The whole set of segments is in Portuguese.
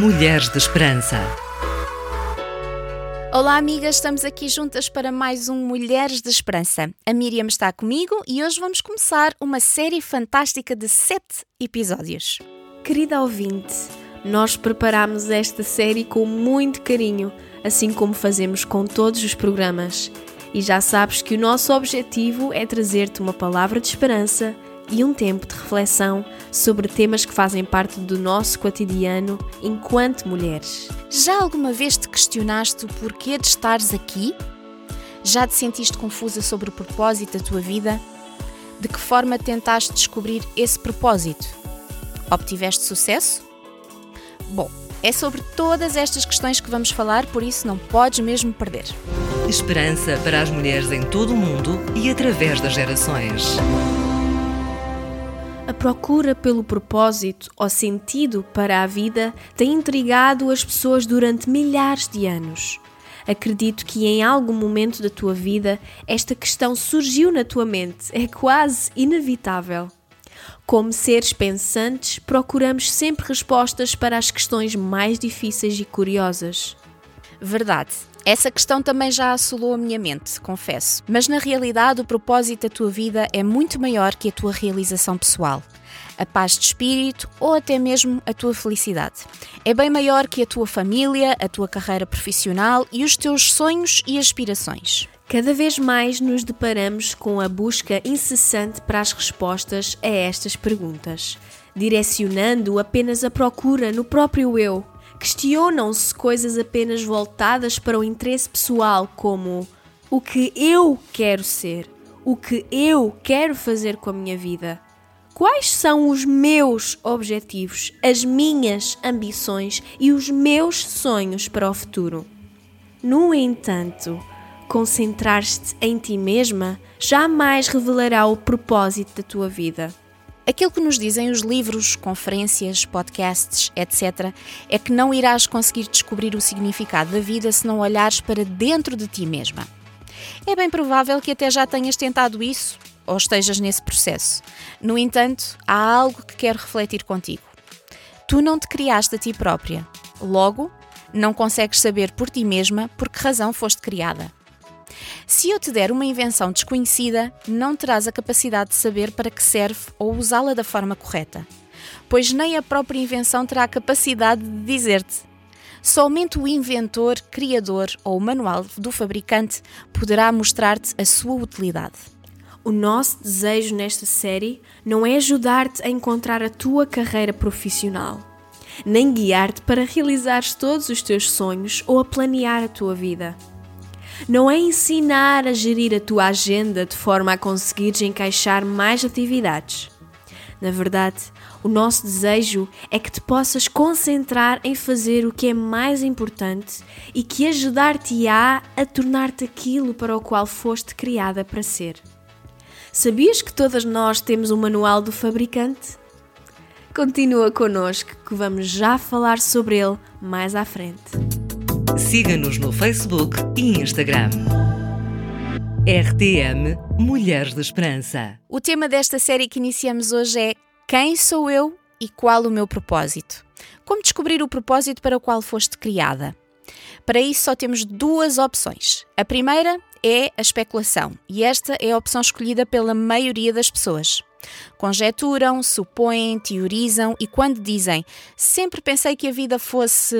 Mulheres de Esperança. Olá, amigas, estamos aqui juntas para mais um Mulheres de Esperança. A Miriam está comigo e hoje vamos começar uma série fantástica de sete episódios. Querida ouvinte, nós preparamos esta série com muito carinho, assim como fazemos com todos os programas. E já sabes que o nosso objetivo é trazer-te uma palavra de esperança e um tempo de reflexão sobre temas que fazem parte do nosso cotidiano enquanto mulheres. Já alguma vez te questionaste o porquê de estares aqui? Já te sentiste confusa sobre o propósito da tua vida? De que forma tentaste descobrir esse propósito? Obtiveste sucesso? Bom, é sobre todas estas questões que vamos falar, por isso não podes mesmo perder. Esperança para as mulheres em todo o mundo e através das gerações. A procura pelo propósito ou sentido para a vida tem intrigado as pessoas durante milhares de anos. Acredito que em algum momento da tua vida esta questão surgiu na tua mente, é quase inevitável. Como seres pensantes, procuramos sempre respostas para as questões mais difíceis e curiosas. Verdade. Essa questão também já assolou a minha mente, confesso. Mas na realidade, o propósito da tua vida é muito maior que a tua realização pessoal. A paz de espírito ou até mesmo a tua felicidade. É bem maior que a tua família, a tua carreira profissional e os teus sonhos e aspirações. Cada vez mais nos deparamos com a busca incessante para as respostas a estas perguntas, direcionando apenas a procura no próprio eu, questionam-se coisas apenas voltadas para o interesse pessoal, como o que eu quero ser, o que eu quero fazer com a minha vida. Quais são os meus objetivos, as minhas ambições e os meus sonhos para o futuro? No entanto, concentrar-te em ti mesma jamais revelará o propósito da tua vida. Aquilo que nos dizem os livros, conferências, podcasts, etc., é que não irás conseguir descobrir o significado da vida se não olhares para dentro de ti mesma. É bem provável que até já tenhas tentado isso ou estejas nesse processo. No entanto, há algo que quero refletir contigo. Tu não te criaste a ti própria. Logo, não consegues saber por ti mesma por que razão foste criada. Se eu te der uma invenção desconhecida, não terás a capacidade de saber para que serve ou usá-la da forma correta, pois nem a própria invenção terá a capacidade de dizer-te. Somente o inventor, criador ou manual do fabricante poderá mostrar-te a sua utilidade. O nosso desejo nesta série não é ajudar-te a encontrar a tua carreira profissional, nem guiar-te para realizares todos os teus sonhos ou a planear a tua vida não é ensinar a gerir a tua agenda de forma a conseguires encaixar mais atividades. Na verdade, o nosso desejo é que te possas concentrar em fazer o que é mais importante e que ajudar-te-á a, tornar-te aquilo para o qual foste criada para ser. Sabias que todas nós temos um manual do fabricante? Continua connosco que vamos já falar sobre ele mais à frente. Siga-nos no Facebook e Instagram. RTM Mulheres de Esperança. O tema desta série que iniciamos hoje é Quem sou eu e qual o meu propósito? Como descobrir o propósito para o qual foste criada? Para isso só temos duas opções. A primeira é a especulação, e esta é a opção escolhida pela maioria das pessoas. Conjeturam, supõem, teorizam e quando dizem sempre pensei que a vida fosse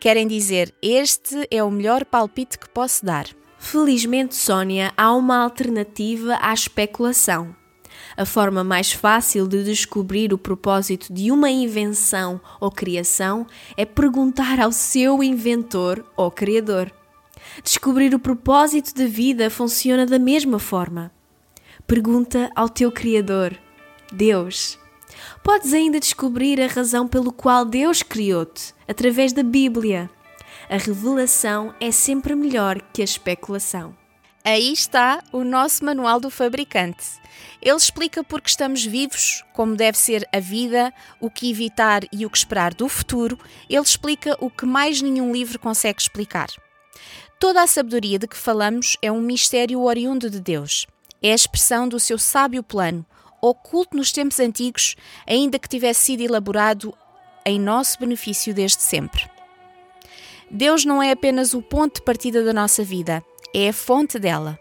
Querem dizer, este é o melhor palpite que posso dar. Felizmente, Sónia, há uma alternativa à especulação. A forma mais fácil de descobrir o propósito de uma invenção ou criação é perguntar ao seu inventor ou criador. Descobrir o propósito da vida funciona da mesma forma. Pergunta ao teu Criador, Deus. Podes ainda descobrir a razão pelo qual Deus criou-te através da Bíblia. A revelação é sempre melhor que a especulação. Aí está o nosso manual do fabricante. Ele explica por que estamos vivos, como deve ser a vida, o que evitar e o que esperar do futuro. Ele explica o que mais nenhum livro consegue explicar. Toda a sabedoria de que falamos é um mistério oriundo de Deus. É a expressão do seu sábio plano, oculto nos tempos antigos, ainda que tivesse sido elaborado em nosso benefício desde sempre. Deus não é apenas o ponto de partida da nossa vida, é a fonte dela.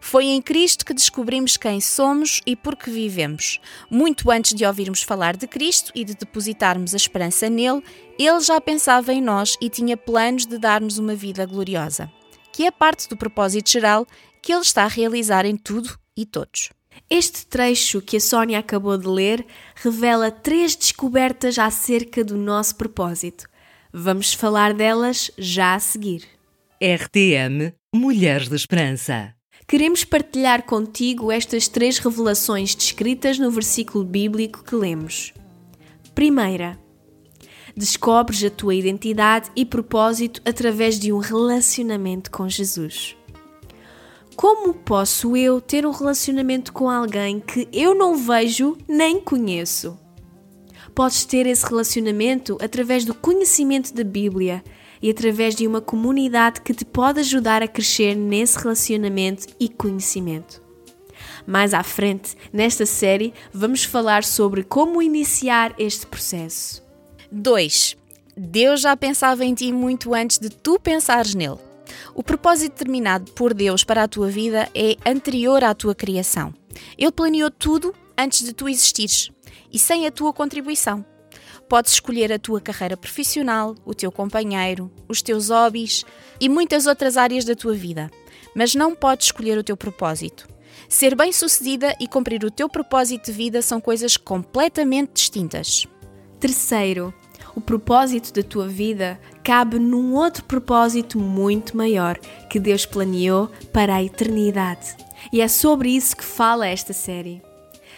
Foi em Cristo que descobrimos quem somos e por que vivemos. Muito antes de ouvirmos falar de Cristo e de depositarmos a esperança nele, ele já pensava em nós e tinha planos de dar-nos uma vida gloriosa, que é parte do propósito geral que ele está a realizar em tudo e todos. Este trecho que a Sónia acabou de ler revela três descobertas acerca do nosso propósito. Vamos falar delas já a seguir. RTM Mulheres de Esperança. Queremos partilhar contigo estas três revelações descritas no versículo bíblico que lemos. Primeira, descobres a tua identidade e propósito através de um relacionamento com Jesus. Como posso eu ter um relacionamento com alguém que eu não vejo nem conheço? Podes ter esse relacionamento através do conhecimento da Bíblia e através de uma comunidade que te pode ajudar a crescer nesse relacionamento e conhecimento. Mais à frente, nesta série, vamos falar sobre como iniciar este processo. 2. Deus já pensava em ti muito antes de tu pensares nele. O propósito determinado por Deus para a tua vida é anterior à tua criação. Ele planeou tudo antes de tu existires e sem a tua contribuição. Podes escolher a tua carreira profissional, o teu companheiro, os teus hobbies e muitas outras áreas da tua vida, mas não podes escolher o teu propósito. Ser bem-sucedida e cumprir o teu propósito de vida são coisas completamente distintas. Terceiro, o propósito da tua vida cabe num outro propósito muito maior que Deus planeou para a eternidade. E é sobre isso que fala esta série.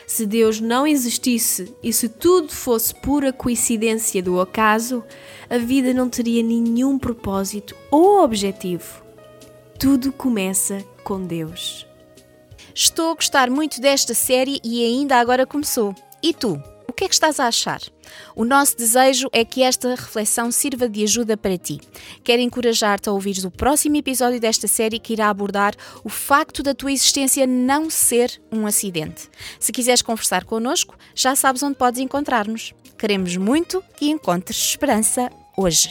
Se Deus não existisse e se tudo fosse pura coincidência do acaso, a vida não teria nenhum propósito ou objetivo. Tudo começa com Deus. Estou a gostar muito desta série e ainda agora começou. E tu? O que é que estás a achar? O nosso desejo é que esta reflexão sirva de ajuda para ti. Quero encorajar-te a ouvir o próximo episódio desta série que irá abordar o facto da tua existência não ser um acidente. Se quiseres conversar connosco, já sabes onde podes encontrar-nos. Queremos muito que encontres esperança hoje.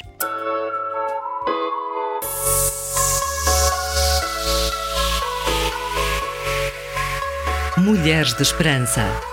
Mulheres de Esperança.